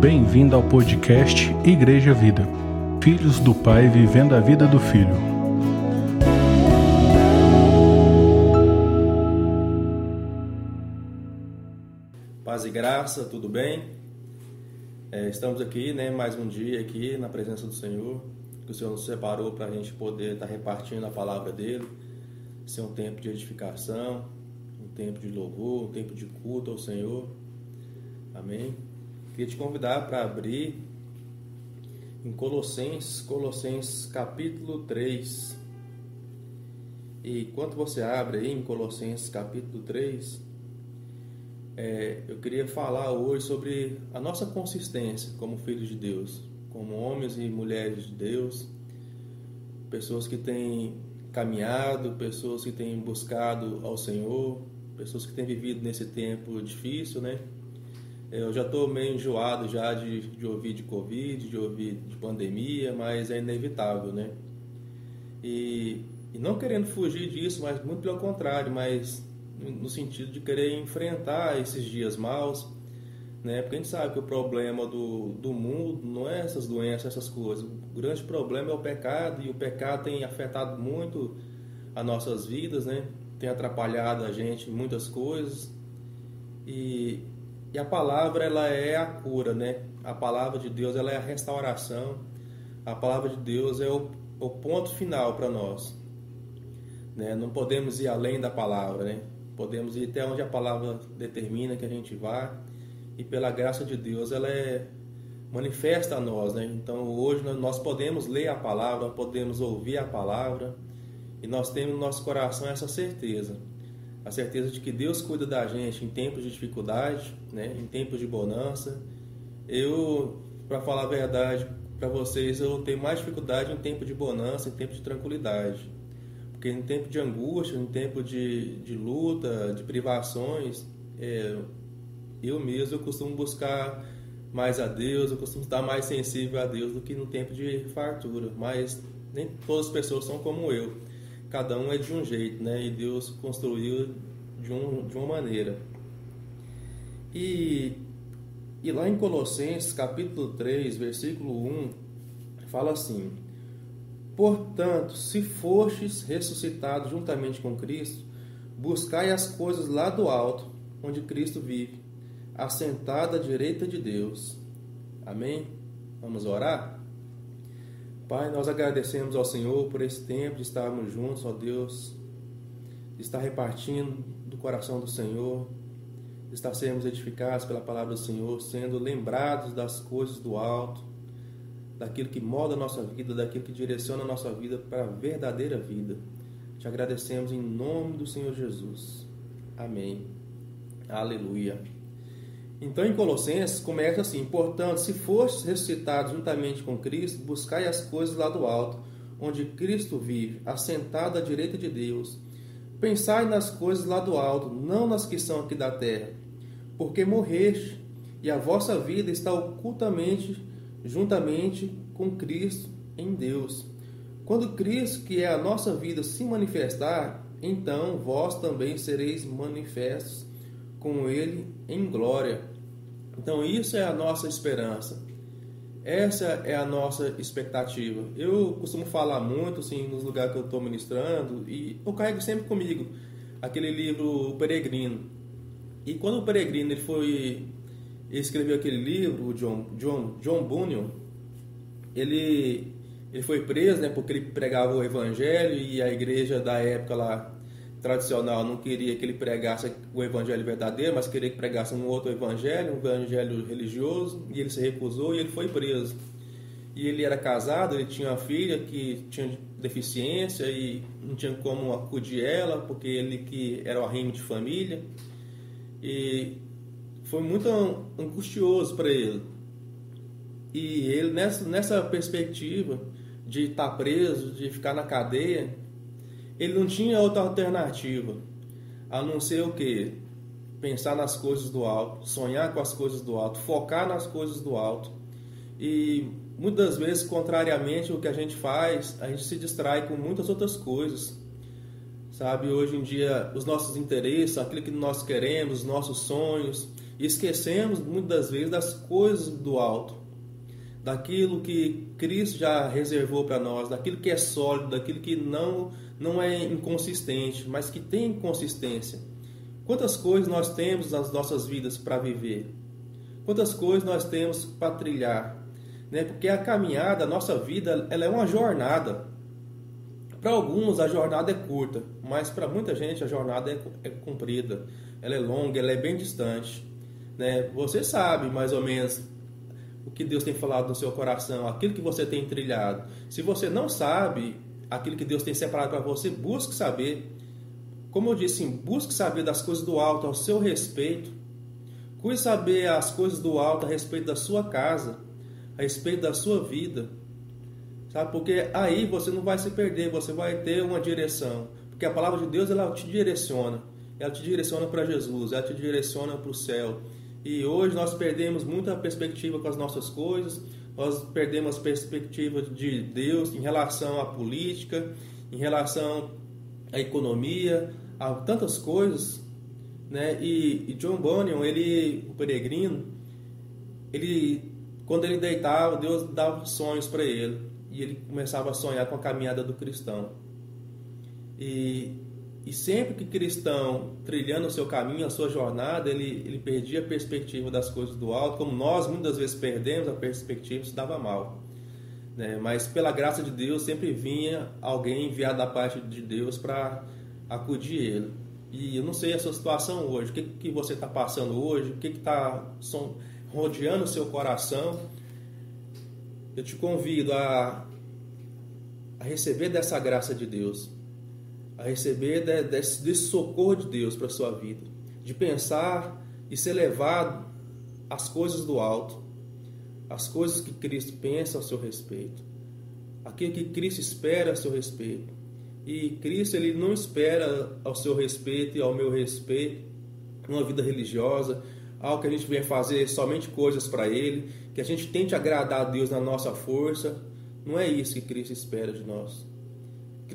Bem-vindo ao podcast Igreja Vida. Filhos do Pai vivendo a vida do Filho. Paz e graça, tudo bem? É, estamos aqui, né, mais um dia aqui na presença do Senhor, que o Senhor nos separou para a gente poder estar tá repartindo a palavra dele, ser um tempo de edificação, um tempo de louvor, um tempo de culto ao Senhor. Amém? Queria te convidar para abrir em Colossenses, Colossenses capítulo 3. E enquanto você abre aí em Colossenses capítulo 3, é, eu queria falar hoje sobre a nossa consistência como filhos de Deus, como homens e mulheres de Deus, pessoas que têm caminhado, pessoas que têm buscado ao Senhor, pessoas que têm vivido nesse tempo difícil, né? Eu já estou meio enjoado já de, de ouvir de Covid, de ouvir de pandemia, mas é inevitável, né? E, e não querendo fugir disso, mas muito pelo contrário, mas no sentido de querer enfrentar esses dias maus, né? Porque a gente sabe que o problema do, do mundo não é essas doenças, essas coisas. O grande problema é o pecado e o pecado tem afetado muito as nossas vidas, né? Tem atrapalhado a gente em muitas coisas e e a palavra ela é a cura, né? A palavra de Deus ela é a restauração. A palavra de Deus é o, o ponto final para nós. Né? Não podemos ir além da palavra, né? Podemos ir até onde a palavra determina que a gente vá. E pela graça de Deus ela é manifesta a nós, né? Então hoje nós podemos ler a palavra, podemos ouvir a palavra e nós temos no nosso coração essa certeza a certeza de que Deus cuida da gente em tempos de dificuldade, né, em tempos de bonança. Eu, para falar a verdade para vocês, eu tenho mais dificuldade em tempo de bonança, em tempo de tranquilidade. Porque em tempo de angústia, em tempo de, de luta, de privações, é, eu mesmo eu costumo buscar mais a Deus, eu costumo estar mais sensível a Deus do que no tempo de fartura. Mas nem todas as pessoas são como eu cada um é de um jeito, né? E Deus construiu de, um, de uma maneira. E, e lá em Colossenses, capítulo 3, versículo 1, fala assim: Portanto, se fostes ressuscitados juntamente com Cristo, buscai as coisas lá do alto, onde Cristo vive, assentado à direita de Deus. Amém? Vamos orar? Pai, nós agradecemos ao Senhor por esse tempo de estarmos juntos, ó Deus, de estar repartindo do coração do Senhor, de estar sendo edificados pela palavra do Senhor, sendo lembrados das coisas do alto, daquilo que molda a nossa vida, daquilo que direciona a nossa vida para a verdadeira vida. Te agradecemos em nome do Senhor Jesus. Amém. Aleluia. Então, em Colossenses, começa assim: Portanto, se fostes ressuscitados juntamente com Cristo, buscai as coisas lá do alto, onde Cristo vive, assentado à direita de Deus. Pensai nas coisas lá do alto, não nas que são aqui da terra, porque morreste, e a vossa vida está ocultamente, juntamente com Cristo em Deus. Quando Cristo, que é a nossa vida, se manifestar, então vós também sereis manifestos com Ele em glória. Então, isso é a nossa esperança. Essa é a nossa expectativa. Eu costumo falar muito assim, nos lugares que eu estou ministrando e eu carrego sempre comigo aquele livro O Peregrino. E quando o Peregrino ele foi escreveu aquele livro, o John, John, John Bunyan, ele, ele foi preso né, porque ele pregava o evangelho e a igreja da época lá tradicional não queria que ele pregasse o evangelho verdadeiro, mas queria que pregasse um outro evangelho, um evangelho religioso, e ele se recusou e ele foi preso. E ele era casado, ele tinha uma filha que tinha deficiência e não tinha como acudir ela, porque ele que era o arrimo de família. E foi muito angustioso para ele. E ele nessa, nessa perspectiva de estar preso, de ficar na cadeia, ele não tinha outra alternativa a não ser o que? Pensar nas coisas do alto, sonhar com as coisas do alto, focar nas coisas do alto. E muitas vezes, contrariamente ao que a gente faz, a gente se distrai com muitas outras coisas. Sabe, hoje em dia, os nossos interesses, aquilo que nós queremos, os nossos sonhos, esquecemos muitas vezes das coisas do alto, daquilo que Cristo já reservou para nós, daquilo que é sólido, daquilo que não, não é inconsistente, mas que tem consistência. Quantas coisas nós temos nas nossas vidas para viver? Quantas coisas nós temos para trilhar? Né? Porque a caminhada, a nossa vida, ela é uma jornada. Para alguns a jornada é curta, mas para muita gente a jornada é, é comprida, ela é longa, ela é bem distante. Né? Você sabe mais ou menos o que Deus tem falado no seu coração, aquilo que você tem trilhado. Se você não sabe aquilo que Deus tem separado para você, busque saber. Como eu disse, busque saber das coisas do alto ao seu respeito. Cuide saber as coisas do alto a respeito da sua casa, a respeito da sua vida Sabe? Porque aí você não vai se perder, você vai ter uma direção. Porque a palavra de Deus ela te direciona. Ela te direciona para Jesus, ela te direciona para o céu. E hoje nós perdemos muita perspectiva com as nossas coisas, nós perdemos perspectiva de Deus em relação à política, em relação à economia, a tantas coisas, né? E, e John Bunyan, ele, o peregrino, ele quando ele deitava, Deus dava sonhos para ele e ele começava a sonhar com a caminhada do cristão. E, e sempre que cristão trilhando o seu caminho, a sua jornada, ele, ele perdia a perspectiva das coisas do alto, como nós muitas vezes perdemos a perspectiva, isso dava mal. Né? Mas pela graça de Deus sempre vinha alguém enviado da parte de Deus para acudir ele. E eu não sei a sua situação hoje, o que, que você está passando hoje, o que está rodeando o seu coração eu te convido a, a receber dessa graça de Deus, a receber de, desse, desse socorro de Deus para a sua vida, de pensar e ser levado às coisas do alto, às coisas que Cristo pensa ao seu respeito, aquilo que Cristo espera a seu respeito. E Cristo ele não espera ao seu respeito e ao meu respeito uma vida religiosa, algo que a gente venha fazer somente coisas para Ele, que a gente tente agradar a Deus na nossa força. Não é isso que Cristo espera de nós.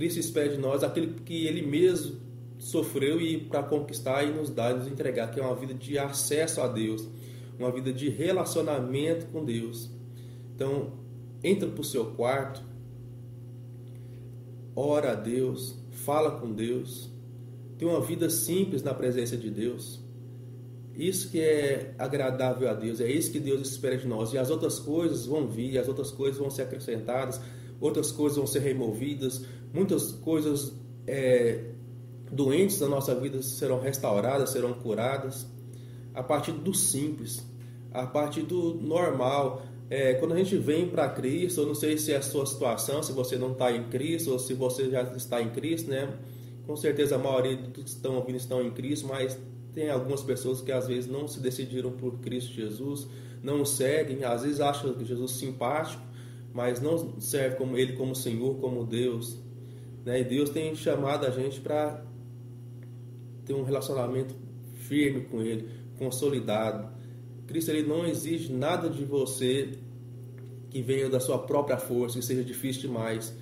Cristo espera de nós aquilo que Ele mesmo sofreu e para conquistar e nos dar e nos entregar, que é uma vida de acesso a Deus, uma vida de relacionamento com Deus. Então, entra para o seu quarto, ora a Deus, fala com Deus, tem uma vida simples na presença de Deus. Isso que é agradável a Deus, é isso que Deus espera de nós. E as outras coisas vão vir, as outras coisas vão ser acrescentadas, outras coisas vão ser removidas, muitas coisas é, doentes da nossa vida serão restauradas, serão curadas. A partir do simples, a partir do normal. É, quando a gente vem para Cristo, eu não sei se é a sua situação, se você não está em Cristo ou se você já está em Cristo, né? Com certeza a maioria dos que estão ouvindo estão em Cristo, mas tem algumas pessoas que às vezes não se decidiram por Cristo Jesus, não o seguem, às vezes acham Jesus simpático, mas não serve como ele como Senhor, como Deus. Né? E Deus tem chamado a gente para ter um relacionamento firme com Ele, consolidado. Cristo ele não exige nada de você que venha da sua própria força, que seja difícil demais.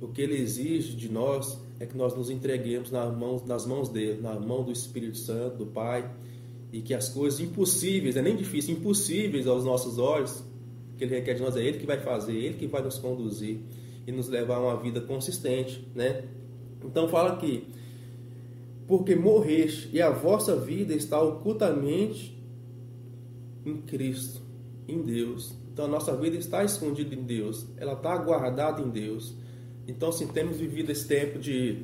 O que Ele exige de nós é que nós nos entreguemos nas mãos, nas mãos dele, na mão do Espírito Santo, do Pai, e que as coisas impossíveis, é nem difícil, impossíveis aos nossos olhos, que ele requer de nós, é ele que vai fazer, ele que vai nos conduzir e nos levar a uma vida consistente, né? Então fala aqui, porque morreste e a vossa vida está ocultamente em Cristo, em Deus. Então a nossa vida está escondida em Deus, ela está guardada em Deus. Então, assim, temos vivido esse tempo de,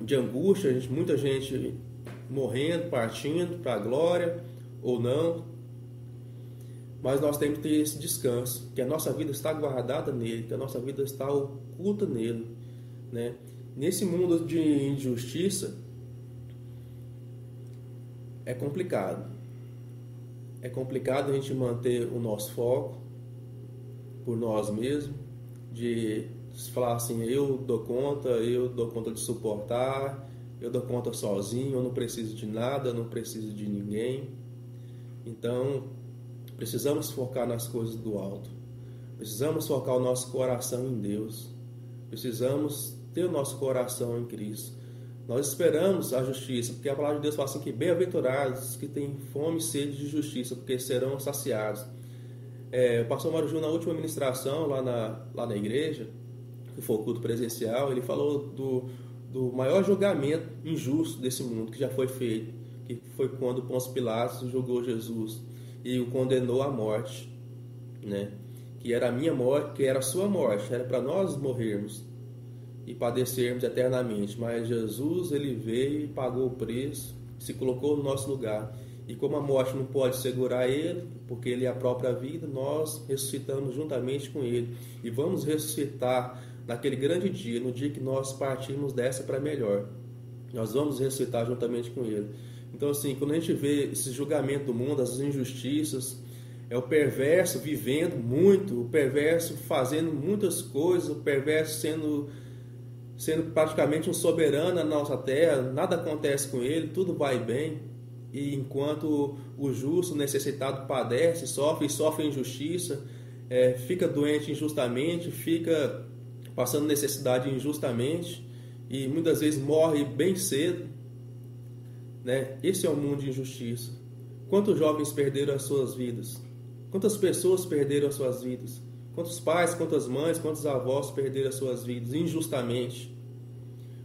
de angústia, gente, muita gente morrendo, partindo para a glória ou não. Mas nós temos que ter esse descanso, que a nossa vida está guardada nele, que a nossa vida está oculta nele. Né? Nesse mundo de injustiça, é complicado. É complicado a gente manter o nosso foco por nós mesmos, de falar assim, eu dou conta, eu dou conta de suportar, eu dou conta sozinho, eu não preciso de nada, eu não preciso de ninguém. Então, precisamos focar nas coisas do alto. Precisamos focar o nosso coração em Deus. Precisamos ter o nosso coração em Cristo. Nós esperamos a justiça, porque a palavra de Deus fala assim que bem-aventurados que têm fome e sede de justiça, porque serão saciados. É, o pastor Mário Júnior, na última ministração lá na, lá na igreja, que foi o culto presencial, ele falou do, do maior julgamento injusto desse mundo que já foi feito, que foi quando Pôncio Pilatos julgou Jesus e o condenou à morte, né? Que era a minha morte, que era a sua morte, era para nós morrermos e padecermos eternamente. Mas Jesus, ele veio e pagou o preço, se colocou no nosso lugar. E como a morte não pode segurar ele, porque ele é a própria vida, nós ressuscitamos juntamente com ele. E vamos ressuscitar naquele grande dia, no dia que nós partimos dessa para melhor. Nós vamos ressuscitar juntamente com ele. Então, assim, quando a gente vê esse julgamento do mundo, as injustiças, é o perverso vivendo muito, o perverso fazendo muitas coisas, o perverso sendo sendo praticamente um soberano na nossa terra, nada acontece com ele, tudo vai bem. E enquanto o justo, necessitado, padece, sofre, sofre injustiça, é, fica doente injustamente, fica passando necessidade injustamente e muitas vezes morre bem cedo. Né? Esse é o um mundo de injustiça. Quantos jovens perderam as suas vidas? Quantas pessoas perderam as suas vidas? Quantos pais, quantas mães, quantos avós perderam as suas vidas injustamente?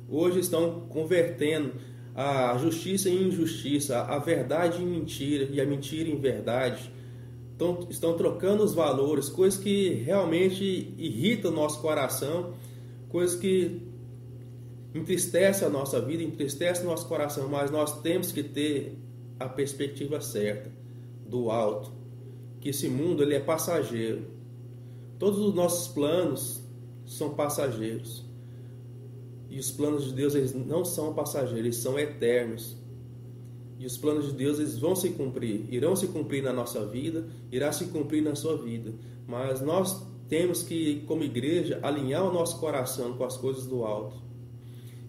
Hoje estão convertendo a justiça em injustiça, a verdade em mentira e a mentira em verdade. Estão, estão trocando os valores, coisas que realmente irritam o nosso coração, coisas que entristecem a nossa vida, entristecem o nosso coração, mas nós temos que ter a perspectiva certa, do alto, que esse mundo ele é passageiro Todos os nossos planos são passageiros. E os planos de Deus eles não são passageiros, eles são eternos. E os planos de Deus eles vão se cumprir, irão se cumprir na nossa vida, irá se cumprir na sua vida. Mas nós temos que, como igreja, alinhar o nosso coração com as coisas do alto.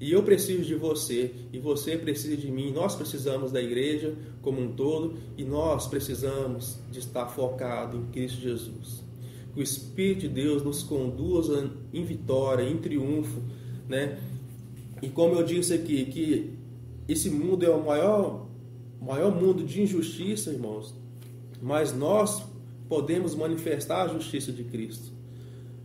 E eu preciso de você, e você precisa de mim. Nós precisamos da igreja como um todo, e nós precisamos de estar focado em Cristo Jesus que o Espírito de Deus nos conduza em vitória, em triunfo, né? E como eu disse aqui, que esse mundo é o maior, maior mundo de injustiça, irmãos, mas nós podemos manifestar a justiça de Cristo.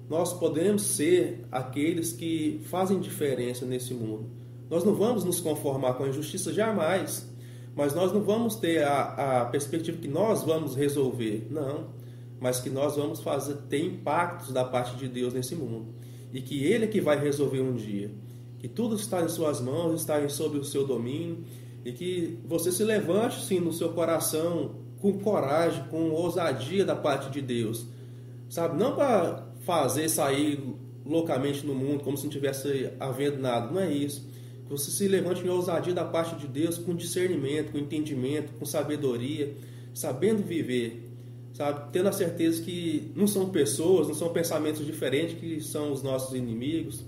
Nós podemos ser aqueles que fazem diferença nesse mundo. Nós não vamos nos conformar com a injustiça jamais, mas nós não vamos ter a, a perspectiva que nós vamos resolver. Não mas que nós vamos fazer ter impactos da parte de Deus nesse mundo e que Ele é que vai resolver um dia. Que tudo está em suas mãos, está sob o seu domínio e que você se levante sim no seu coração com coragem, com ousadia da parte de Deus, sabe? Não para fazer sair loucamente no mundo como se não tivesse havendo nada, não é isso. Que você se levante em ousadia da parte de Deus com discernimento, com entendimento, com sabedoria, sabendo viver sabe? Tendo a certeza que não são pessoas, não são pensamentos diferentes que são os nossos inimigos,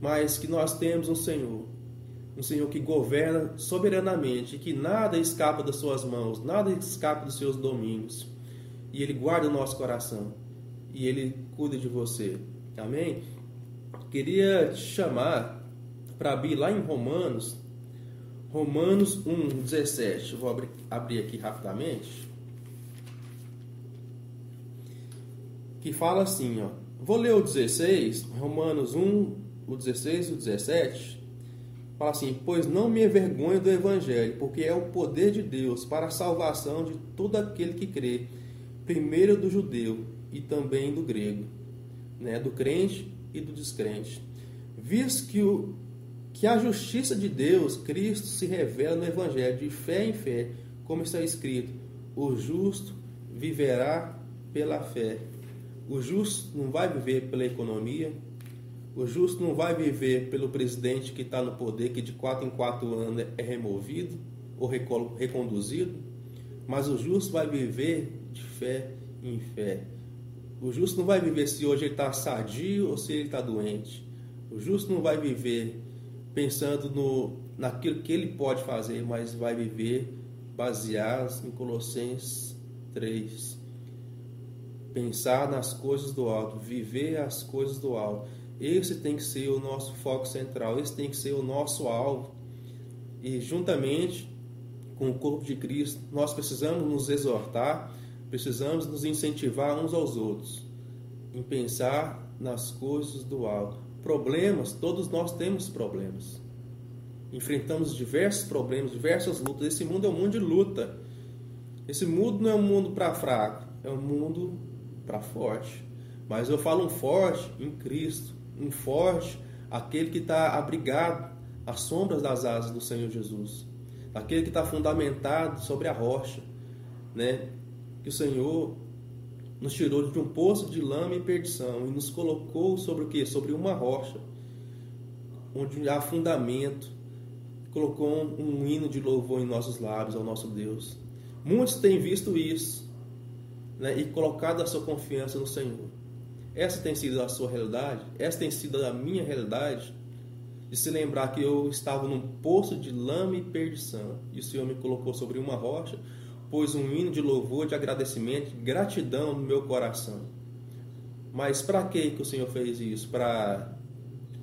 mas que nós temos um Senhor, um Senhor que governa soberanamente, que nada escapa das suas mãos, nada escapa dos seus domínios. E ele guarda o nosso coração e ele cuida de você. Amém? Queria te chamar para abrir lá em Romanos, Romanos 1:17. Vou abrir, abrir aqui rapidamente. que fala assim, ó. Vou ler o 16, Romanos 1, o 16 e o 17. Fala assim: Pois não me envergonho do evangelho, porque é o poder de Deus para a salvação de todo aquele que crê, primeiro do judeu e também do grego, né, do crente e do descrente. Visto que o que a justiça de Deus, Cristo, se revela no evangelho de fé em fé, como está escrito: o justo viverá pela fé. O justo não vai viver pela economia, o justo não vai viver pelo presidente que está no poder, que de quatro em quatro anos é removido ou reconduzido, mas o justo vai viver de fé em fé. O justo não vai viver se hoje ele está sadio ou se ele está doente. O justo não vai viver pensando no, naquilo que ele pode fazer, mas vai viver baseado em Colossenses 3 pensar nas coisas do alto, viver as coisas do alto. Esse tem que ser o nosso foco central, esse tem que ser o nosso alvo. E juntamente com o corpo de Cristo, nós precisamos nos exortar, precisamos nos incentivar uns aos outros em pensar nas coisas do alto. Problemas, todos nós temos problemas. Enfrentamos diversos problemas, diversas lutas. Esse mundo é um mundo de luta. Esse mundo não é um mundo para fraco, é um mundo para forte. Mas eu falo um forte em Cristo, um forte aquele que está abrigado às sombras das asas do Senhor Jesus, aquele que está fundamentado sobre a rocha, né? Que o Senhor nos tirou de um poço de lama e perdição e nos colocou sobre o que? Sobre uma rocha, onde há fundamento. Colocou um hino de louvor em nossos lábios ao nosso Deus. Muitos têm visto isso né, e colocado a sua confiança no Senhor. Essa tem sido a sua realidade? Essa tem sido a minha realidade? De se lembrar que eu estava num poço de lama e perdição e o Senhor me colocou sobre uma rocha, pôs um hino de louvor, de agradecimento, de gratidão no meu coração. Mas para que que o Senhor fez isso? Para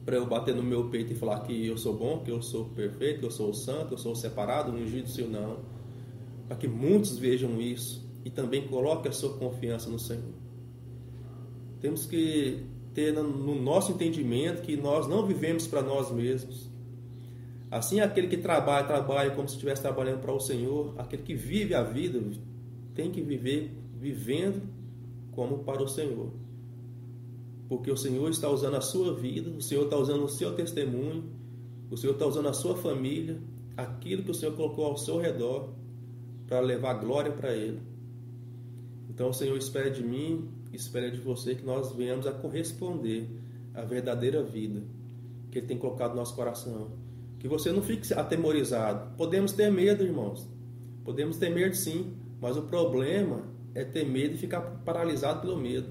para eu bater no meu peito e falar que eu sou bom, que eu sou perfeito, que eu sou santo, que eu sou separado, ungido do Senhor, não. Para que muitos vejam isso e também coloquem a sua confiança no Senhor. Temos que ter no nosso entendimento que nós não vivemos para nós mesmos. Assim, aquele que trabalha, trabalha como se estivesse trabalhando para o Senhor, aquele que vive a vida, tem que viver vivendo como para o Senhor. Porque o Senhor está usando a sua vida, o Senhor está usando o seu testemunho, o Senhor está usando a sua família, aquilo que o Senhor colocou ao seu redor, para levar glória para Ele. Então o Senhor espera de mim espera de você que nós venhamos a corresponder à verdadeira vida que Ele tem colocado no nosso coração. Que você não fique atemorizado. Podemos ter medo, irmãos. Podemos ter medo sim, mas o problema é ter medo e ficar paralisado pelo medo.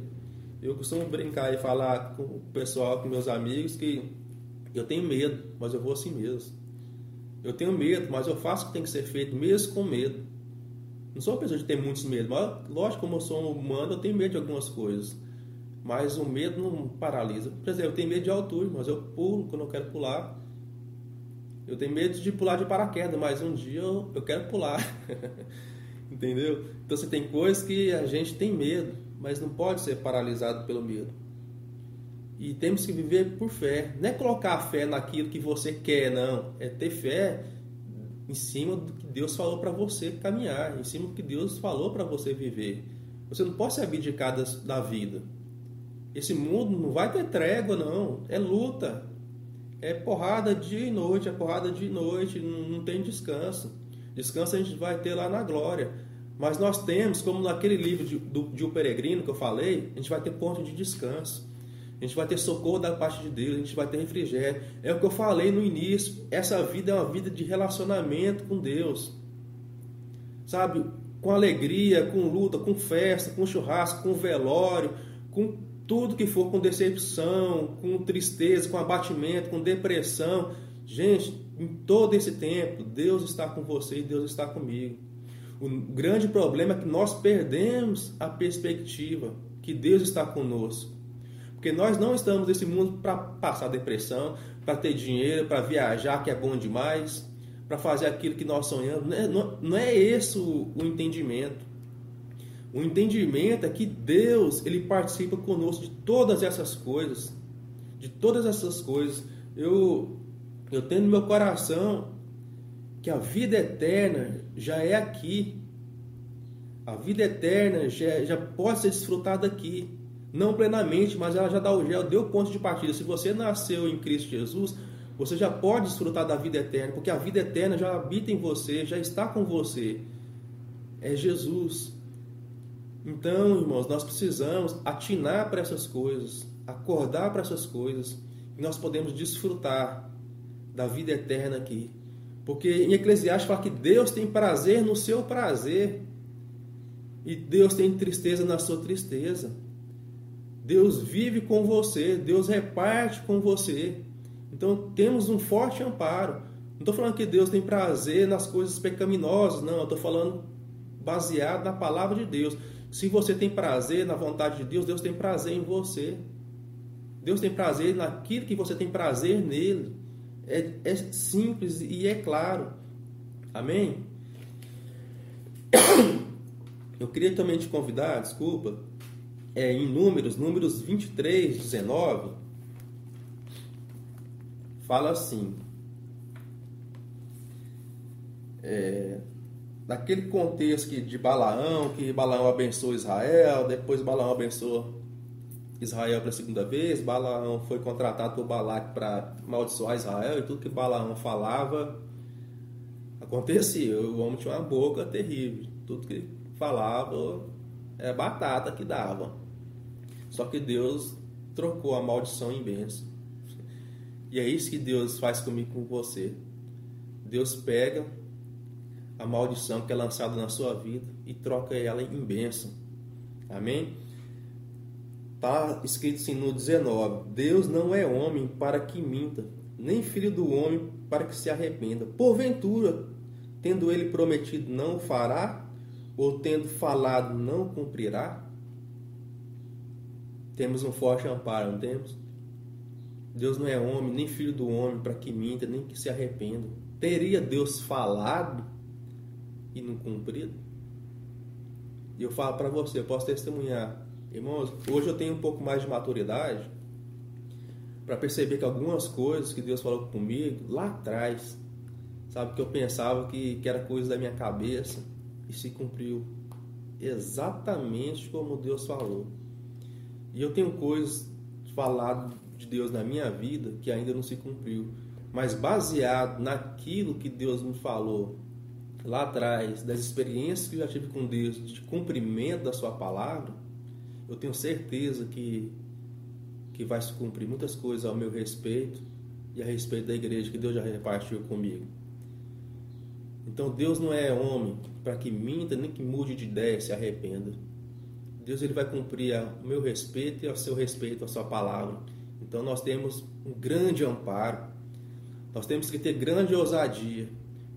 Eu costumo brincar e falar com o pessoal, com meus amigos, que eu tenho medo, mas eu vou assim mesmo. Eu tenho medo, mas eu faço o que tem que ser feito, mesmo com medo. Não sou uma pessoa de ter muitos medos, mas lógico, como eu sou um humano, eu tenho medo de algumas coisas. Mas o medo não paralisa. Por exemplo, eu tenho medo de altura, mas eu pulo quando eu quero pular. Eu tenho medo de pular de paraquedas, mas um dia eu, eu quero pular. Entendeu? Então você tem coisas que a gente tem medo, mas não pode ser paralisado pelo medo. E temos que viver por fé. Não é colocar a fé naquilo que você quer, não. É ter fé em cima do que Deus falou para você caminhar, em cima do que Deus falou para você viver. Você não pode se abdicar da vida. Esse mundo não vai ter trégua, não. É luta. É porrada dia e noite, é porrada dia e noite, não, não tem descanso. Descanso a gente vai ter lá na glória. Mas nós temos, como naquele livro de, do, de O Peregrino que eu falei, a gente vai ter ponto de descanso a gente vai ter socorro da parte de Deus, a gente vai ter refrigério. É o que eu falei no início. Essa vida é uma vida de relacionamento com Deus. Sabe? Com alegria, com luta, com festa, com churrasco, com velório, com tudo que for, com decepção, com tristeza, com abatimento, com depressão. Gente, em todo esse tempo, Deus está com você e Deus está comigo. O grande problema é que nós perdemos a perspectiva que Deus está conosco. Porque nós não estamos nesse mundo para passar depressão, para ter dinheiro, para viajar, que é bom demais, para fazer aquilo que nós sonhamos. Não é, não, não é esse o, o entendimento. O entendimento é que Deus ele participa conosco de todas essas coisas, de todas essas coisas. Eu eu tenho no meu coração que a vida eterna já é aqui. A vida eterna já, já pode ser desfrutada aqui. Não plenamente, mas ela já, dá, já deu ponto de partida. Se você nasceu em Cristo Jesus, você já pode desfrutar da vida eterna, porque a vida eterna já habita em você, já está com você. É Jesus. Então, irmãos, nós precisamos atinar para essas coisas, acordar para essas coisas, e nós podemos desfrutar da vida eterna aqui. Porque em Eclesiastes fala que Deus tem prazer no seu prazer, e Deus tem tristeza na sua tristeza. Deus vive com você, Deus reparte com você. Então temos um forte amparo. Não estou falando que Deus tem prazer nas coisas pecaminosas, não. Estou falando baseado na palavra de Deus. Se você tem prazer na vontade de Deus, Deus tem prazer em você. Deus tem prazer naquilo que você tem prazer nele. É, é simples e é claro. Amém? Eu queria também te convidar, desculpa, é, em números, números 23, 19, fala assim. É, naquele contexto de Balaão, que Balaão abençoou Israel, depois Balaão abençoou Israel pela segunda vez, Balaão foi contratado por Balac para amaldiçoar Israel e tudo que Balaão falava acontecia. O homem tinha uma boca terrível, tudo que falava é batata que dava. Só que Deus trocou a maldição em bênção. E é isso que Deus faz comigo com você. Deus pega a maldição que é lançada na sua vida e troca ela em bênção. Amém? Está escrito assim no 19: Deus não é homem para que minta, nem filho do homem para que se arrependa. Porventura, tendo ele prometido, não o fará, ou tendo falado, não cumprirá? Temos um forte amparo, não temos? Deus não é homem, nem filho do homem, para que minta, nem que se arrependa. Teria Deus falado e não cumprido? E eu falo para você, eu posso testemunhar. Irmãos, hoje eu tenho um pouco mais de maturidade para perceber que algumas coisas que Deus falou comigo lá atrás, sabe, que eu pensava que, que era coisa da minha cabeça e se cumpriu exatamente como Deus falou. E eu tenho coisas falado de Deus na minha vida que ainda não se cumpriu, mas baseado naquilo que Deus me falou lá atrás, das experiências que eu já tive com Deus, de cumprimento da sua palavra, eu tenho certeza que que vai se cumprir muitas coisas ao meu respeito e a respeito da igreja que Deus já repartiu comigo. Então Deus não é homem para que minta nem que mude de ideia se arrependa. Deus ele vai cumprir o meu respeito e o seu respeito, a sua palavra. Então nós temos um grande amparo, nós temos que ter grande ousadia,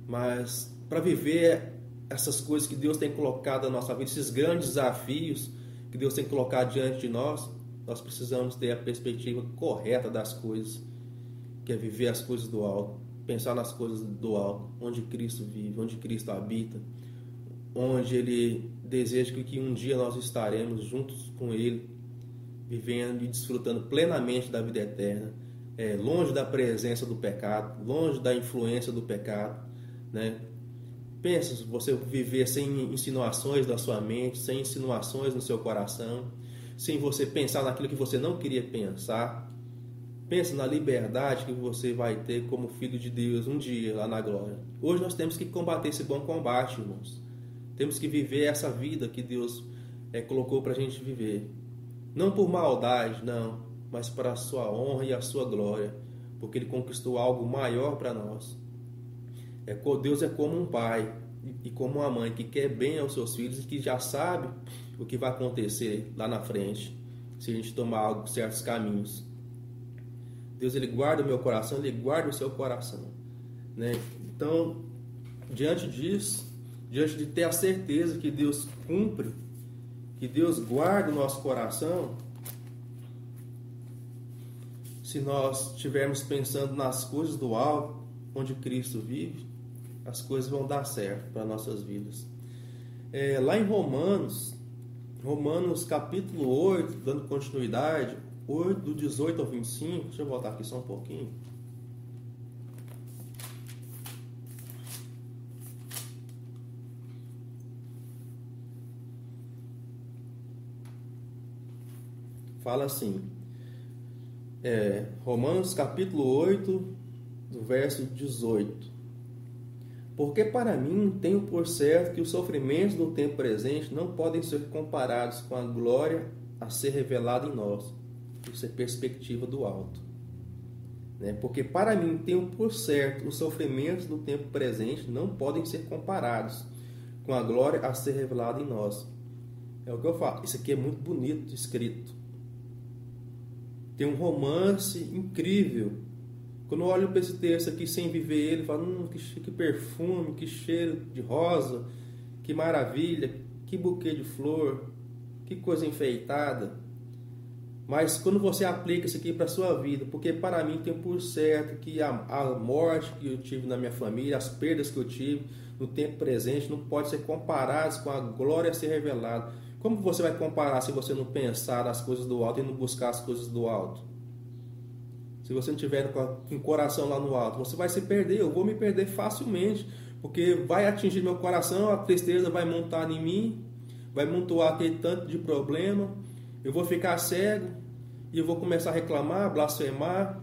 mas para viver essas coisas que Deus tem colocado na nossa vida, esses grandes desafios que Deus tem colocado diante de nós, nós precisamos ter a perspectiva correta das coisas, que é viver as coisas do alto, pensar nas coisas do alto, onde Cristo vive, onde Cristo habita, onde Ele deseja que um dia nós estaremos juntos com Ele, vivendo e desfrutando plenamente da vida eterna, é, longe da presença do pecado, longe da influência do pecado, né? Pensa você viver sem insinuações da sua mente, sem insinuações no seu coração, sem você pensar naquilo que você não queria pensar. Pensa na liberdade que você vai ter como filho de Deus um dia lá na glória. Hoje nós temos que combater esse bom combate, irmãos. Temos que viver essa vida que Deus é, colocou para a gente viver. Não por maldade, não, mas para a sua honra e a sua glória, porque Ele conquistou algo maior para nós. É, Deus é como um pai e como uma mãe que quer bem aos seus filhos e que já sabe o que vai acontecer lá na frente se a gente tomar certos caminhos. Deus ele guarda o meu coração, ele guarda o seu coração, né? Então, diante disso, diante de ter a certeza que Deus cumpre, que Deus guarda o nosso coração, se nós estivermos pensando nas coisas do alto, onde Cristo vive, as coisas vão dar certo para nossas vidas. É, lá em Romanos, Romanos capítulo 8, dando continuidade, 8, do 18 ao 25, deixa eu voltar aqui só um pouquinho. fala assim, é, Romanos capítulo 8, do verso 18. Porque para mim tenho por certo que os sofrimentos do tempo presente não podem ser comparados com a glória a ser revelada em nós. Isso é perspectiva do alto. Né? Porque para mim tenho por certo os sofrimentos do tempo presente não podem ser comparados com a glória a ser revelada em nós. É o que eu falo. Isso aqui é muito bonito escrito tem um romance incrível. Quando eu olho para esse texto aqui sem viver ele, falo, hum, que, que perfume, que cheiro de rosa, que maravilha, que buquê de flor, que coisa enfeitada. Mas quando você aplica isso aqui para a sua vida, porque para mim tem por certo que a, a morte que eu tive na minha família, as perdas que eu tive no tempo presente, não pode ser comparadas com a glória a ser revelada. Como você vai comparar se você não pensar nas coisas do alto e não buscar as coisas do alto? Se você não tiver com o coração lá no alto, você vai se perder. Eu vou me perder facilmente, porque vai atingir meu coração, a tristeza vai montar em mim, vai montuar aquele tanto de problema eu vou ficar cego e eu vou começar a reclamar, blasfemar,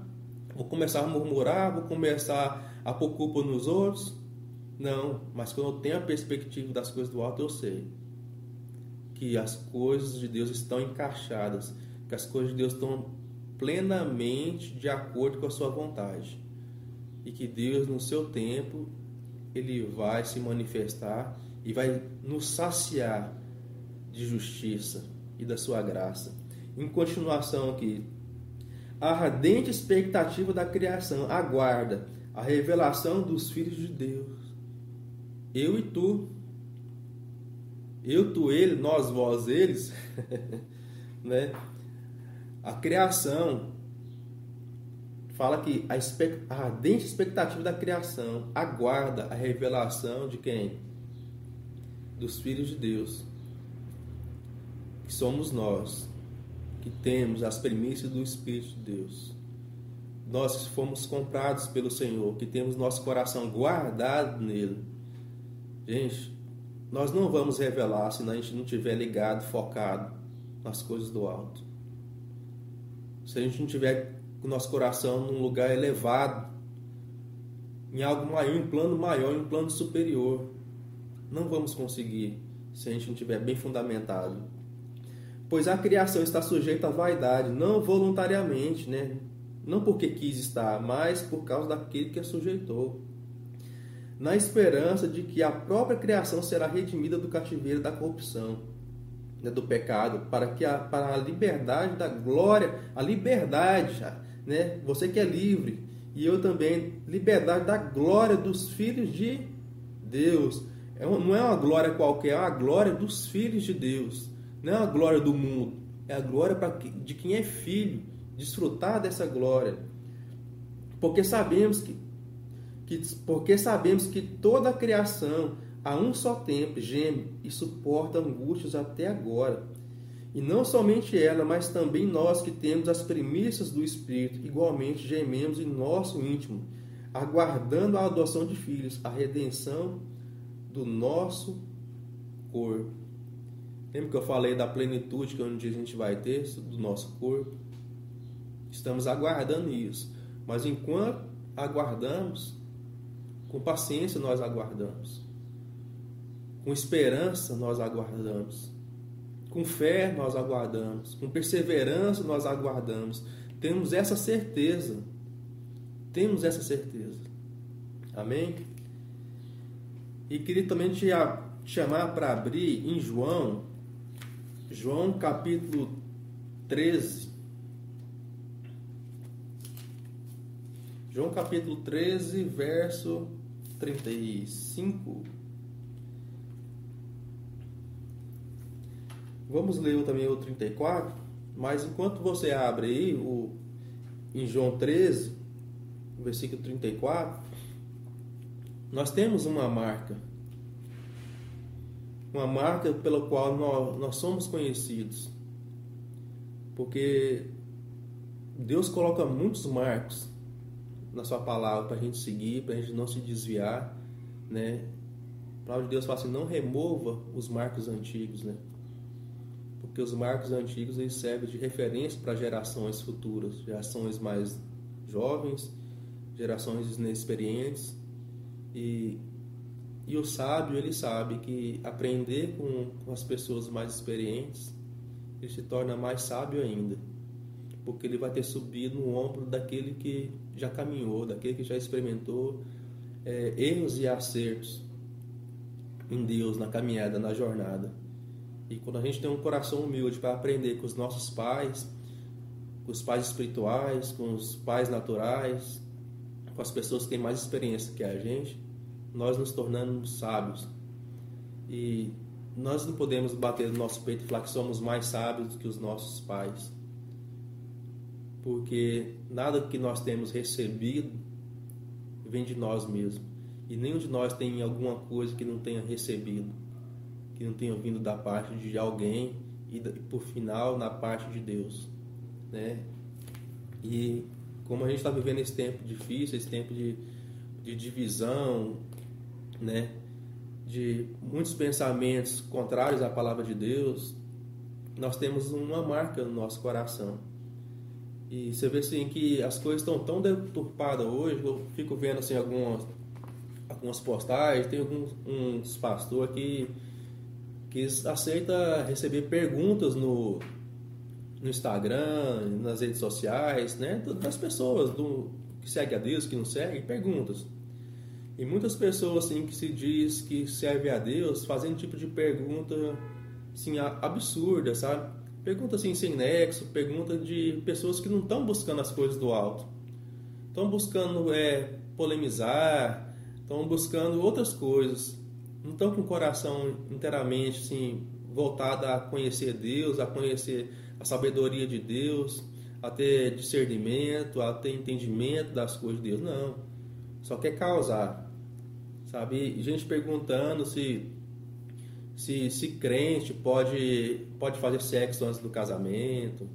vou começar a murmurar, vou começar a pôr culpa nos outros. Não, mas quando eu tenho a perspectiva das coisas do alto, eu sei que as coisas de Deus estão encaixadas, que as coisas de Deus estão plenamente de acordo com a sua vontade. E que Deus, no seu tempo, ele vai se manifestar e vai nos saciar de justiça, e da sua graça. Em continuação aqui, a ardente expectativa da criação aguarda a revelação dos filhos de Deus. Eu e tu. Eu, tu, ele, nós, vós, eles. né? A criação fala que a, ardente expectativa da criação aguarda a revelação de quem? Dos filhos de Deus que somos nós, que temos as premissas do Espírito de Deus. Nós que fomos comprados pelo Senhor, que temos nosso coração guardado nele. Gente, nós não vamos revelar se a gente não tiver ligado, focado nas coisas do alto. Se a gente não tiver o nosso coração num lugar elevado, em algo maior, em um plano maior, em um plano superior, não vamos conseguir se a gente não tiver bem fundamentado. Pois a criação está sujeita à vaidade, não voluntariamente, né? não porque quis estar, mas por causa daquele que a sujeitou, na esperança de que a própria criação será redimida do cativeiro da corrupção, né, do pecado, para que a, para a liberdade da glória, a liberdade, né? Você que é livre e eu também, liberdade da glória dos filhos de Deus. É, não é uma glória qualquer, é uma glória dos filhos de Deus. Não é a glória do mundo, é a glória de quem é filho, desfrutar dessa glória. Porque sabemos que, que porque sabemos que toda a criação a um só tempo geme e suporta angústias até agora. E não somente ela, mas também nós que temos as premissas do Espírito, igualmente gememos em nosso íntimo, aguardando a adoção de filhos, a redenção do nosso corpo. Lembra que eu falei da plenitude que um dia a gente vai ter do nosso corpo? Estamos aguardando isso. Mas enquanto aguardamos, com paciência nós aguardamos. Com esperança nós aguardamos. Com fé nós aguardamos. Com perseverança nós aguardamos. Temos essa certeza. Temos essa certeza. Amém? E queria também te chamar para abrir em João João capítulo 13. João capítulo 13, verso 35. Vamos ler também o 34, mas enquanto você abre aí o, em João 13, versículo 34, nós temos uma marca uma marca pela qual nós, nós somos conhecidos. Porque Deus coloca muitos marcos na sua palavra para a gente seguir, para a gente não se desviar, né? A palavra de Deus fala assim, não remova os marcos antigos, né? Porque os marcos antigos eles servem de referência para gerações futuras, gerações mais jovens, gerações inexperientes e e o sábio, ele sabe que aprender com, com as pessoas mais experientes, ele se torna mais sábio ainda. Porque ele vai ter subido no ombro daquele que já caminhou, daquele que já experimentou é, erros e acertos em Deus, na caminhada, na jornada. E quando a gente tem um coração humilde para aprender com os nossos pais, com os pais espirituais, com os pais naturais, com as pessoas que têm mais experiência que a gente, nós nos tornamos sábios. E nós não podemos bater no nosso peito e falar que somos mais sábios do que os nossos pais. porque nada que nós temos recebido vem de nós mesmos. E nenhum de nós tem alguma coisa que não tenha recebido, que não tenha vindo da parte de alguém e, por final, na parte de Deus. Né? E como a gente está vivendo esse tempo difícil, esse tempo de, de divisão, né? de muitos pensamentos contrários à palavra de Deus, nós temos uma marca no nosso coração. E você vê assim que as coisas estão tão deturpadas hoje, eu fico vendo assim algumas, algumas postagens, tem alguns uns pastores que, que aceita receber perguntas no, no Instagram, nas redes sociais, né, das pessoas do, que seguem a Deus, que não seguem, perguntas. E muitas pessoas assim que se diz que serve a Deus fazem um tipo de pergunta assim absurda, sabe? Pergunta assim sem nexo, pergunta de pessoas que não estão buscando as coisas do alto. Estão buscando é, polemizar, estão buscando outras coisas. Não estão com o coração inteiramente assim voltado a conhecer Deus, a conhecer a sabedoria de Deus, a ter discernimento, a ter entendimento das coisas de Deus. Não. Só quer causar. Sabe? Gente perguntando se se, se crente pode, pode fazer sexo antes do casamento.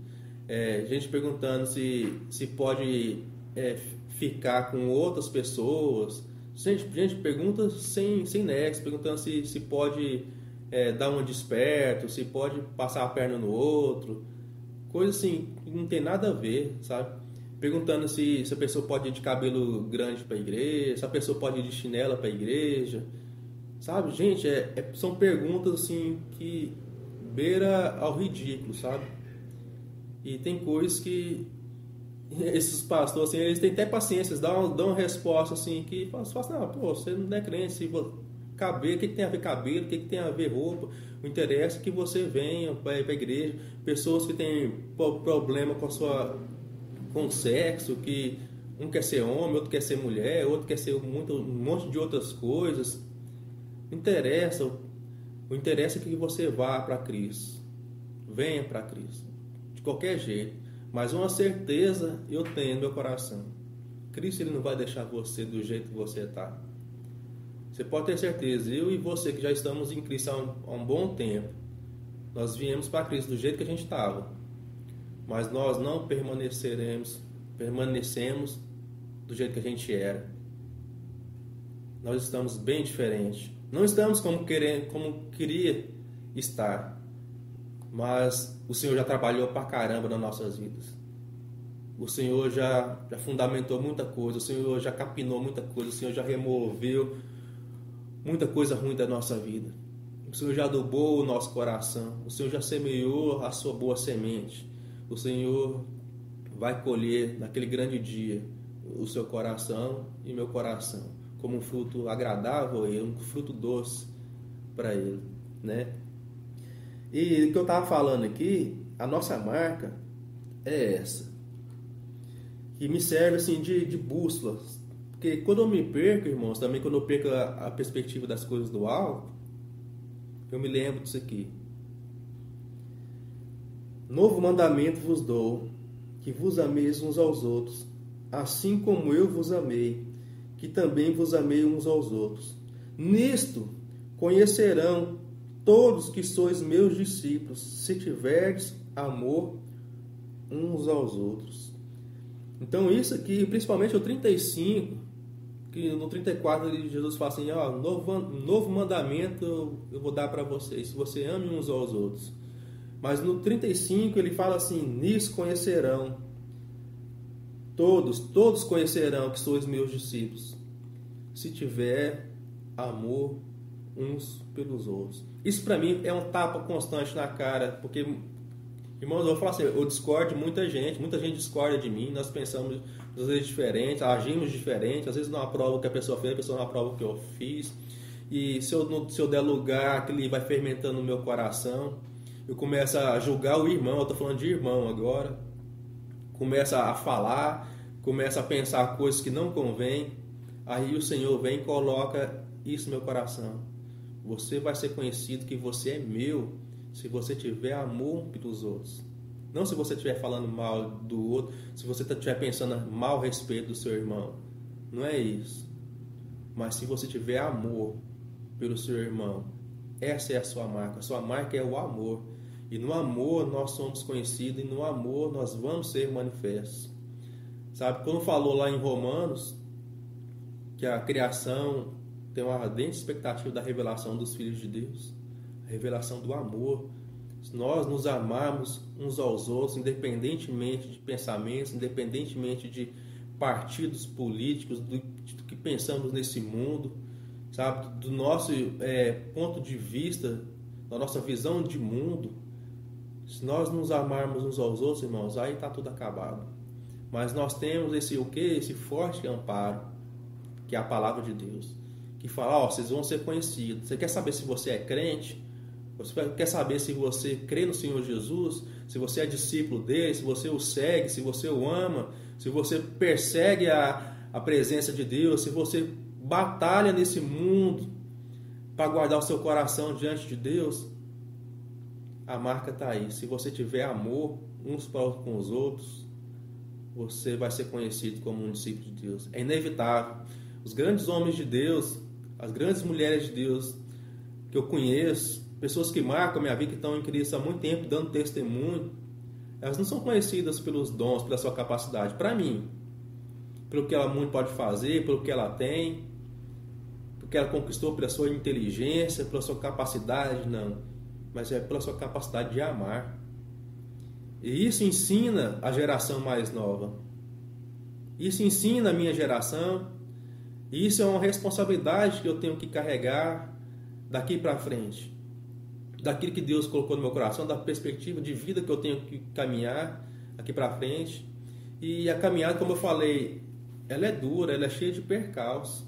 É, gente perguntando se, se pode é, ficar com outras pessoas. Gente, gente pergunta sem, sem nexo, perguntando se, se pode é, dar um desperto, se pode passar a perna no outro. Coisa assim, que não tem nada a ver, sabe? perguntando se, se a pessoa pode ir de cabelo grande para a igreja, se a pessoa pode ir de chinela para a igreja, sabe? Gente, é, é, são perguntas assim que beira ao ridículo, sabe? E tem coisas que esses pastores, assim, eles têm até paciência, dão, dão resposta assim que faz não, pô, você não é crente, se cabelo, o que, que tem a ver cabelo, o que, que tem a ver roupa, o interesse é que você venha para a igreja, pessoas que têm problema com a sua com sexo, que um quer ser homem, outro quer ser mulher, outro quer ser muito, um monte de outras coisas. Interessa. O interesse é que você vá para Cristo. Venha para Cristo. De qualquer jeito. Mas uma certeza eu tenho no meu coração. Cristo ele não vai deixar você do jeito que você está. Você pode ter certeza, eu e você que já estamos em Cristo há um, há um bom tempo, nós viemos para Cristo do jeito que a gente estava mas nós não permaneceremos, permanecemos do jeito que a gente era. Nós estamos bem diferente. Não estamos como querendo, como queria estar. Mas o Senhor já trabalhou pra caramba nas nossas vidas. O Senhor já, já fundamentou muita coisa, o Senhor já capinou muita coisa, o Senhor já removeu muita coisa ruim da nossa vida. O Senhor já adubou o nosso coração, o Senhor já semeou a sua boa semente o Senhor vai colher naquele grande dia o seu coração e meu coração como um fruto agradável e um fruto doce para ele, né? E o que eu estava falando aqui, a nossa marca é essa, que me serve assim de, de bússola, porque quando eu me perco, irmãos, também quando eu perco a, a perspectiva das coisas do alto, eu me lembro disso aqui. Novo mandamento vos dou, que vos ameis uns aos outros, assim como eu vos amei, que também vos amei uns aos outros. Nisto conhecerão todos que sois meus discípulos, se tiverdes amor uns aos outros. Então isso aqui, principalmente o 35, que no 34 Jesus fala assim, ó, novo, novo mandamento eu vou dar para vocês, se você ame uns aos outros. Mas no 35 ele fala assim: Nisso conhecerão todos, todos conhecerão que sois meus discípulos, se tiver amor uns pelos outros. Isso para mim é um tapa constante na cara, porque irmãos, eu vou falar assim, eu discordo de muita gente, muita gente discorda de mim, nós pensamos às vezes diferentes, agimos diferentes, às vezes não aprova o que a pessoa fez, a pessoa não aprova o que eu fiz. E se eu, se eu der lugar, aquele vai fermentando no meu coração eu começo a julgar o irmão, eu estou falando de irmão agora, começa a falar, começa a pensar coisas que não convém, aí o Senhor vem e coloca isso no meu coração. Você vai ser conhecido que você é meu se você tiver amor pelos outros. Não se você estiver falando mal do outro, se você estiver pensando mal a respeito do seu irmão. Não é isso. Mas se você tiver amor pelo seu irmão, essa é a sua marca. A sua marca é o amor. E no amor nós somos conhecidos e no amor nós vamos ser manifestos. Sabe, quando falou lá em Romanos que a criação tem uma ardente expectativa da revelação dos filhos de Deus, a revelação do amor. Se nós nos amarmos uns aos outros, independentemente de pensamentos, independentemente de partidos políticos, do, do que pensamos nesse mundo, sabe, do nosso é, ponto de vista, da nossa visão de mundo, se nós nos amarmos uns aos outros, irmãos, aí está tudo acabado. Mas nós temos esse o que? Esse forte amparo, que é a palavra de Deus, que fala, ó, vocês vão ser conhecidos. Você quer saber se você é crente? Você quer saber se você crê no Senhor Jesus? Se você é discípulo dele? Se você o segue? Se você o ama? Se você persegue a, a presença de Deus? Se você batalha nesse mundo para guardar o seu coração diante de Deus? a marca está aí. Se você tiver amor uns para com os outros, você vai ser conhecido como um discípulo de Deus. É inevitável. Os grandes homens de Deus, as grandes mulheres de Deus que eu conheço, pessoas que marcam minha vida, que estão em Cristo há muito tempo, dando testemunho, elas não são conhecidas pelos dons, pela sua capacidade. Para mim, pelo que ela muito pode fazer, pelo que ela tem, pelo que ela conquistou pela sua inteligência, pela sua capacidade, não mas é pela sua capacidade de amar. E isso ensina a geração mais nova. Isso ensina a minha geração. E isso é uma responsabilidade que eu tenho que carregar daqui para frente. Daquilo que Deus colocou no meu coração, da perspectiva de vida que eu tenho que caminhar aqui para frente. E a caminhada, como eu falei, ela é dura, ela é cheia de percalços.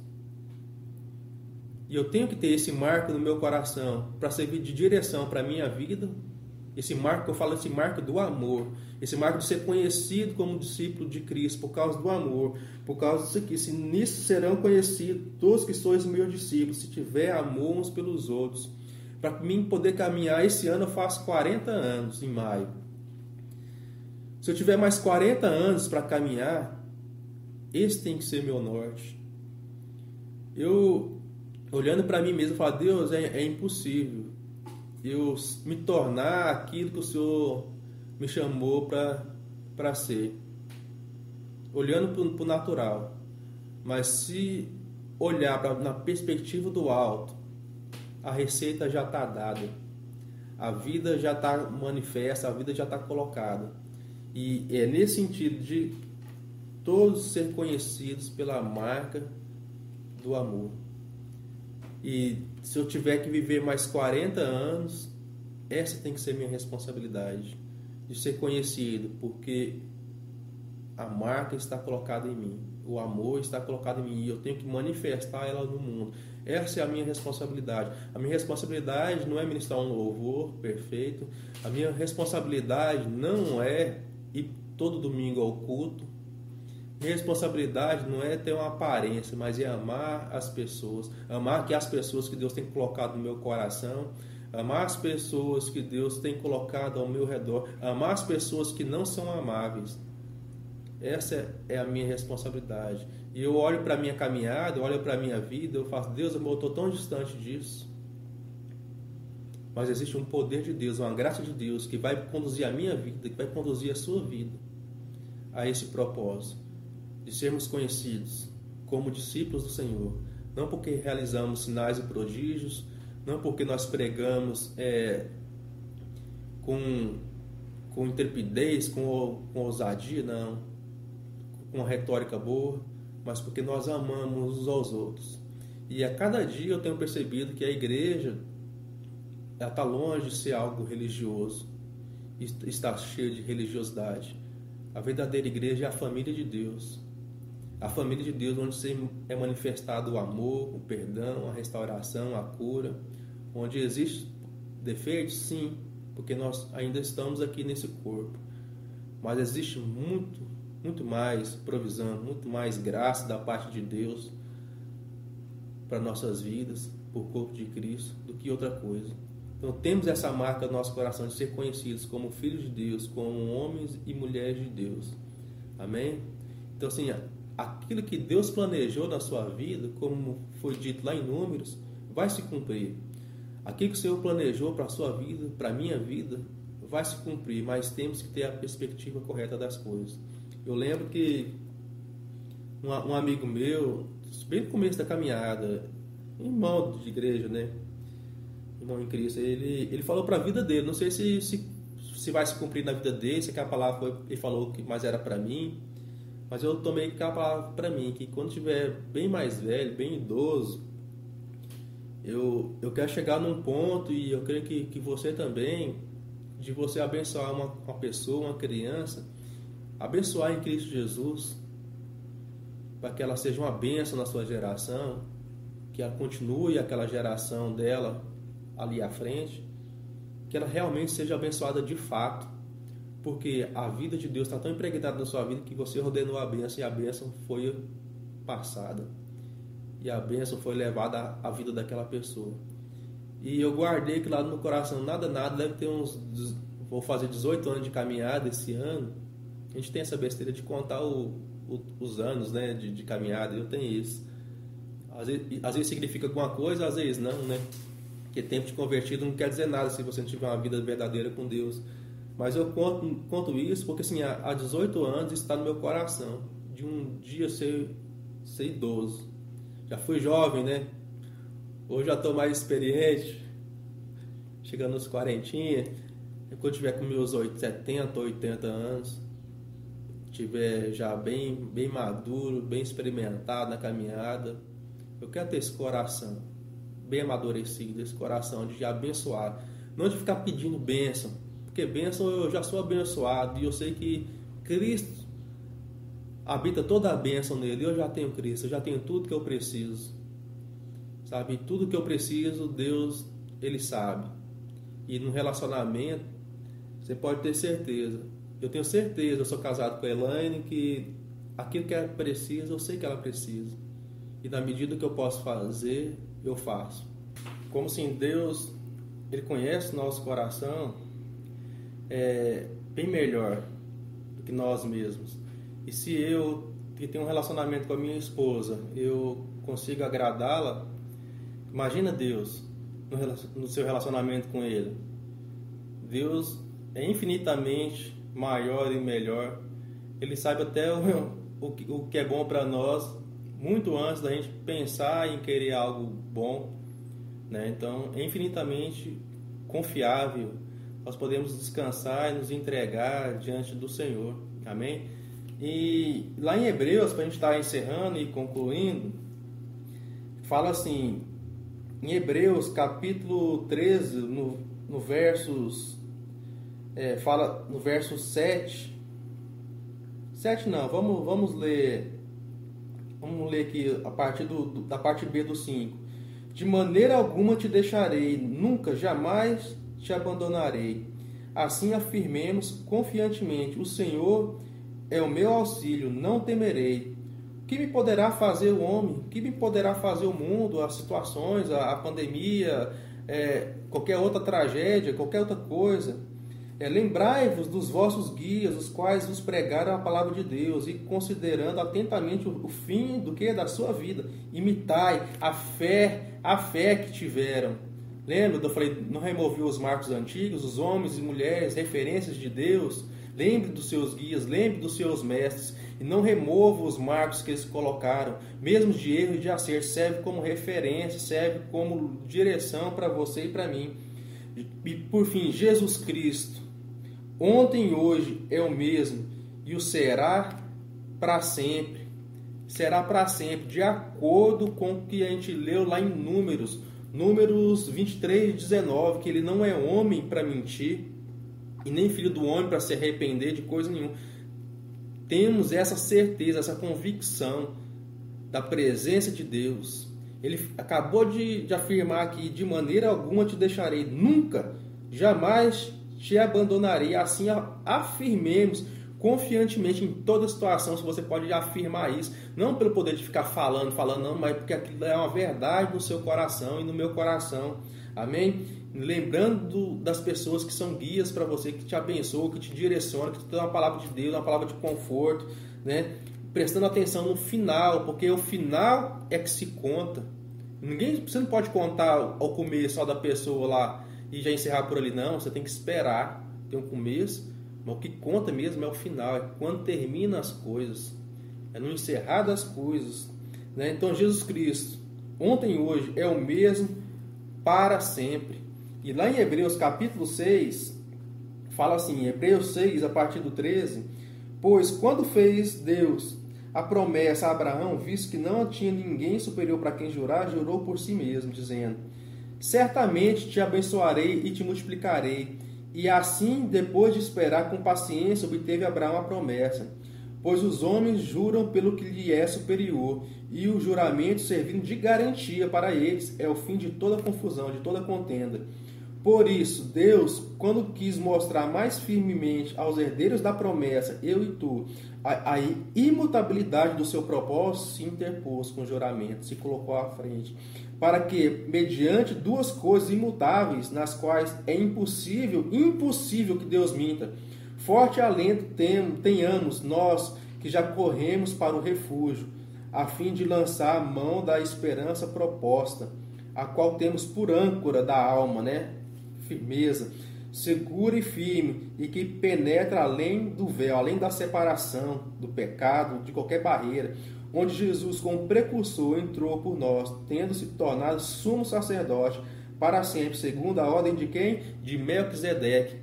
E eu tenho que ter esse marco no meu coração para servir de direção para a minha vida. Esse marco, eu falo esse marco do amor. Esse marco de ser conhecido como discípulo de Cristo por causa do amor. Por causa disso aqui. Se nisso serão conhecidos todos que sois meus discípulos, se tiver amor uns pelos outros. Para mim poder caminhar, esse ano eu faço 40 anos, em maio. Se eu tiver mais 40 anos para caminhar, esse tem que ser meu norte. Eu olhando para mim mesmo, falar: Deus, é, é impossível eu me tornar aquilo que o Senhor me chamou para ser. Olhando para o natural. Mas se olhar pra, na perspectiva do alto, a receita já está dada. A vida já está manifesta, a vida já está colocada. E é nesse sentido de todos ser conhecidos pela marca do amor. E se eu tiver que viver mais 40 anos, essa tem que ser minha responsabilidade de ser conhecido, porque a marca está colocada em mim, o amor está colocado em mim e eu tenho que manifestar ela no mundo. Essa é a minha responsabilidade. A minha responsabilidade não é ministrar um louvor perfeito. A minha responsabilidade não é ir todo domingo ao culto. Responsabilidade não é ter uma aparência, mas é amar as pessoas, amar que as pessoas que Deus tem colocado no meu coração, amar as pessoas que Deus tem colocado ao meu redor, amar as pessoas que não são amáveis. Essa é a minha responsabilidade. E eu olho para a minha caminhada, eu olho para a minha vida, eu faço, Deus, eu estou tão distante disso. Mas existe um poder de Deus, uma graça de Deus que vai conduzir a minha vida, que vai conduzir a sua vida a esse propósito de sermos conhecidos como discípulos do Senhor, não porque realizamos sinais e prodígios, não porque nós pregamos é, com, com intrepidez, com, com ousadia, não, com uma retórica boa, mas porque nós amamos uns aos outros. E a cada dia eu tenho percebido que a igreja está longe de ser algo religioso, está cheia de religiosidade. A verdadeira igreja é a família de Deus, a família de Deus, onde é manifestado o amor, o perdão, a restauração, a cura, onde existe defeitos, sim, porque nós ainda estamos aqui nesse corpo, mas existe muito, muito mais provisão, muito mais graça da parte de Deus para nossas vidas, por corpo de Cristo, do que outra coisa. Então temos essa marca no nosso coração de ser conhecidos como filhos de Deus, como homens e mulheres de Deus. Amém? Então assim, aquilo que Deus planejou na sua vida, como foi dito lá em Números, vai se cumprir. Aquilo que o Senhor planejou para a sua vida, para a minha vida, vai se cumprir, mas temos que ter a perspectiva correta das coisas. Eu lembro que um, um amigo meu, bem no começo da caminhada, irmão de igreja, né? Irmão em Cristo, ele, ele falou para a vida dele, não sei se, se, se vai se cumprir na vida dele, se aquela palavra foi, ele falou que mais era para mim, mas eu tomei aquela palavra para mim, que quando tiver bem mais velho, bem idoso, eu, eu quero chegar num ponto, e eu creio que, que você também, de você abençoar uma, uma pessoa, uma criança, abençoar em Cristo Jesus, para que ela seja uma bênção na sua geração, que ela continue aquela geração dela ali à frente, que ela realmente seja abençoada de fato, porque a vida de Deus está tão impregnada na sua vida que você ordenou a bênção e a bênção foi passada e a bênção foi levada à vida daquela pessoa. E eu guardei que lá no coração, nada, nada, deve ter uns. Vou fazer 18 anos de caminhada esse ano. A gente tem essa besteira de contar o, o, os anos né, de, de, caminhada, eu tenho isso. Às vezes, às vezes significa alguma coisa, às vezes não, né? Porque tempo de convertido não quer dizer nada se você não tiver uma vida verdadeira com Deus. Mas eu conto, conto isso porque assim, há 18 anos está no meu coração de um dia ser, ser idoso já fui jovem, né? Hoje já estou mais experiente, chegando nos quarentinha. Quando tiver com meus 70, 80 anos, tiver já bem, bem maduro, bem experimentado na caminhada, eu quero ter esse coração bem amadurecido, esse coração de abençoar, não de ficar pedindo bênção, porque bênção eu já sou abençoado e eu sei que Cristo habita toda a bênção nele. Eu já tenho Cristo, eu já tenho tudo que eu preciso. Sabe? Tudo que eu preciso, Deus, Ele sabe. E no relacionamento, você pode ter certeza. Eu tenho certeza, eu sou casado com a Elaine, que aquilo que ela precisa, eu sei que ela precisa. E na medida que eu posso fazer, eu faço. Como assim, Deus, Ele conhece nosso coração é, bem melhor do que nós mesmos. E se eu, que tenho um relacionamento com a minha esposa, eu consigo agradá-la, imagina Deus no seu relacionamento com Ele. Deus é infinitamente maior e melhor. Ele sabe até o, o, o que é bom para nós, muito antes da gente pensar em querer algo bom. Né? Então, é infinitamente confiável. Nós podemos descansar e nos entregar diante do Senhor. Amém? E lá em Hebreus, para a gente estar tá encerrando e concluindo, fala assim, em Hebreus capítulo 13, no, no versos, é, fala no verso 7, 7 não, vamos, vamos ler, vamos ler aqui a partir do, da parte B do 5. De maneira alguma te deixarei, nunca, jamais te abandonarei. Assim afirmemos confiantemente: o Senhor é o meu auxílio, não temerei. Que me poderá fazer o homem? Que me poderá fazer o mundo, as situações, a, a pandemia, é, qualquer outra tragédia, qualquer outra coisa? É, Lembrai-vos dos vossos guias, os quais vos pregaram a palavra de Deus, e considerando atentamente o, o fim do que da sua vida, imitai a fé, a fé que tiveram. Lembra? Eu falei, não removi os marcos antigos, os homens e mulheres, referências de Deus, Lembre dos seus guias, lembre dos seus mestres e não remova os marcos que eles colocaram, mesmo de erro e de acerto, serve como referência, serve como direção para você e para mim. E por fim, Jesus Cristo, ontem e hoje é o mesmo e o será para sempre. Será para sempre, de acordo com o que a gente leu lá em Números, Números 23, 19, que ele não é homem para mentir e nem filho do homem para se arrepender de coisa nenhuma. Temos essa certeza, essa convicção da presença de Deus. Ele acabou de, de afirmar aqui: de maneira alguma te deixarei, nunca, jamais te abandonarei. Assim afirmemos confiantemente em toda situação, se você pode afirmar isso, não pelo poder de ficar falando, falando, não, mas porque aquilo é uma verdade no seu coração e no meu coração. Amém? lembrando das pessoas que são guias para você, que te abençoam, que te direcionam, que te dão uma palavra de Deus, uma palavra de conforto, né? Prestando atenção no final, porque o final é que se conta. Ninguém, você não pode contar ao começo só da pessoa lá e já encerrar por ali, não. Você tem que esperar ter um começo, mas o que conta mesmo é o final, é quando termina as coisas, é no encerrar das coisas. Né? Então Jesus Cristo, ontem e hoje, é o mesmo para sempre. E lá em Hebreus capítulo 6, fala assim, Hebreus 6, a partir do 13, pois quando fez Deus a promessa a Abraão, visto que não tinha ninguém superior para quem jurar, jurou por si mesmo, dizendo: Certamente te abençoarei e te multiplicarei. E assim, depois de esperar com paciência, obteve Abraão a promessa. Pois os homens juram pelo que lhe é superior, e o juramento servindo de garantia para eles é o fim de toda confusão, de toda contenda. Por isso, Deus, quando quis mostrar mais firmemente aos herdeiros da promessa, eu e tu, a, a imutabilidade do seu propósito, se interpôs com o juramento, se colocou à frente, para que, mediante duas coisas imutáveis, nas quais é impossível, impossível que Deus minta, forte alento tenhamos nós que já corremos para o refúgio, a fim de lançar a mão da esperança proposta, a qual temos por âncora da alma, né? Firmeza, segura e firme, e que penetra além do véu, além da separação, do pecado, de qualquer barreira, onde Jesus, como precursor, entrou por nós, tendo se tornado sumo sacerdote para sempre, segundo a ordem de quem? De Melquisedeque.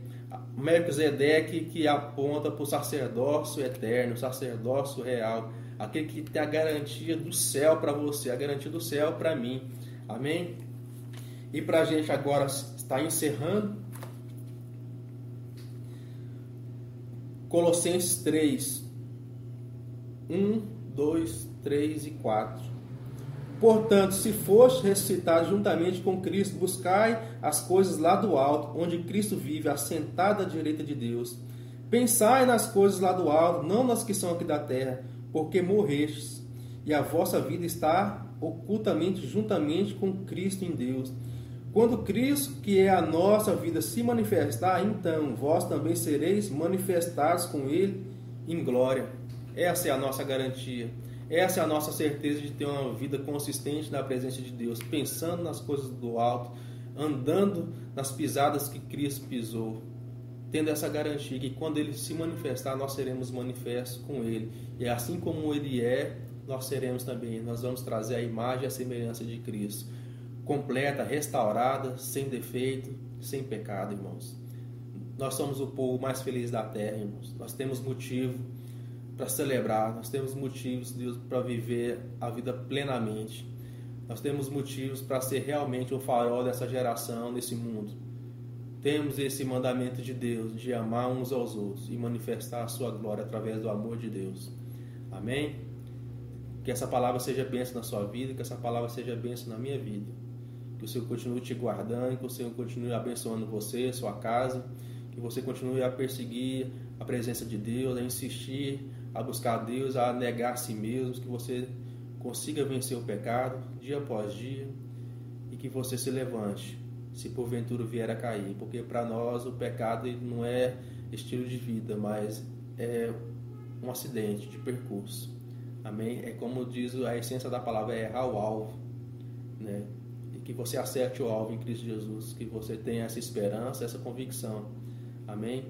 Melquisedeque que aponta para o sacerdócio eterno, o sacerdócio real, aquele que tem a garantia do céu para você, a garantia do céu para mim. Amém? E para a gente agora estar encerrando, Colossenses 3, 1 2, 3 e 4. Portanto, se foste ressuscitado juntamente com Cristo, buscai as coisas lá do alto, onde Cristo vive, assentado à direita de Deus. Pensai nas coisas lá do alto, não nas que são aqui da terra, porque morrestes, e a vossa vida está ocultamente juntamente com Cristo em Deus. Quando Cristo, que é a nossa vida, se manifestar, então vós também sereis manifestados com Ele em glória. Essa é a nossa garantia. Essa é a nossa certeza de ter uma vida consistente na presença de Deus, pensando nas coisas do alto, andando nas pisadas que Cristo pisou, tendo essa garantia que quando ele se manifestar, nós seremos manifestos com ele. E assim como ele é, nós seremos também. Nós vamos trazer a imagem e a semelhança de Cristo, completa, restaurada, sem defeito, sem pecado, irmãos. Nós somos o povo mais feliz da terra, irmãos. Nós temos motivo para celebrar, nós temos motivos, Deus, para viver a vida plenamente. Nós temos motivos para ser realmente o farol dessa geração, nesse mundo. Temos esse mandamento de Deus de amar uns aos outros e manifestar a sua glória através do amor de Deus. Amém? Que essa palavra seja bênção na sua vida, que essa palavra seja bênção na minha vida. Que o Senhor continue te guardando, que o Senhor continue abençoando você, sua casa, que você continue a perseguir a presença de Deus, a insistir a buscar a Deus, a negar a si mesmo, que você consiga vencer o pecado dia após dia e que você se levante se porventura vier a cair, porque para nós o pecado não é estilo de vida, mas é um acidente de percurso. Amém? É como diz a essência da palavra, é errar o alvo, né? E que você acerte o alvo em Cristo Jesus, que você tenha essa esperança, essa convicção. Amém?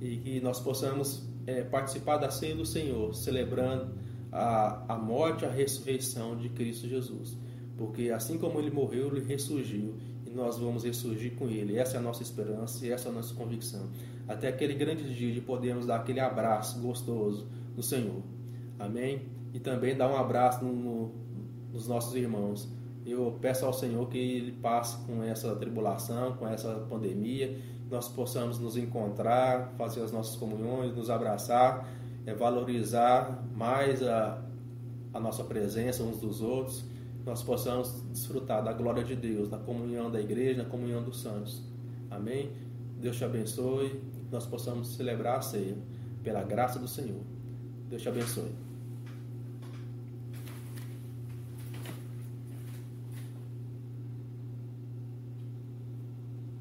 E que nós possamos é, participar da ceia do Senhor, celebrando a, a morte e a ressurreição de Cristo Jesus. Porque assim como ele morreu, ele ressurgiu e nós vamos ressurgir com ele. Essa é a nossa esperança e essa é a nossa convicção. Até aquele grande dia de podermos dar aquele abraço gostoso no Senhor. Amém? E também dar um abraço no, no, nos nossos irmãos. Eu peço ao Senhor que Ele passe com essa tribulação, com essa pandemia, nós possamos nos encontrar, fazer as nossas comunhões, nos abraçar, é, valorizar mais a, a nossa presença uns dos outros, nós possamos desfrutar da glória de Deus, da comunhão da igreja, da comunhão dos santos. Amém? Deus te abençoe, nós possamos celebrar a ceia pela graça do Senhor. Deus te abençoe.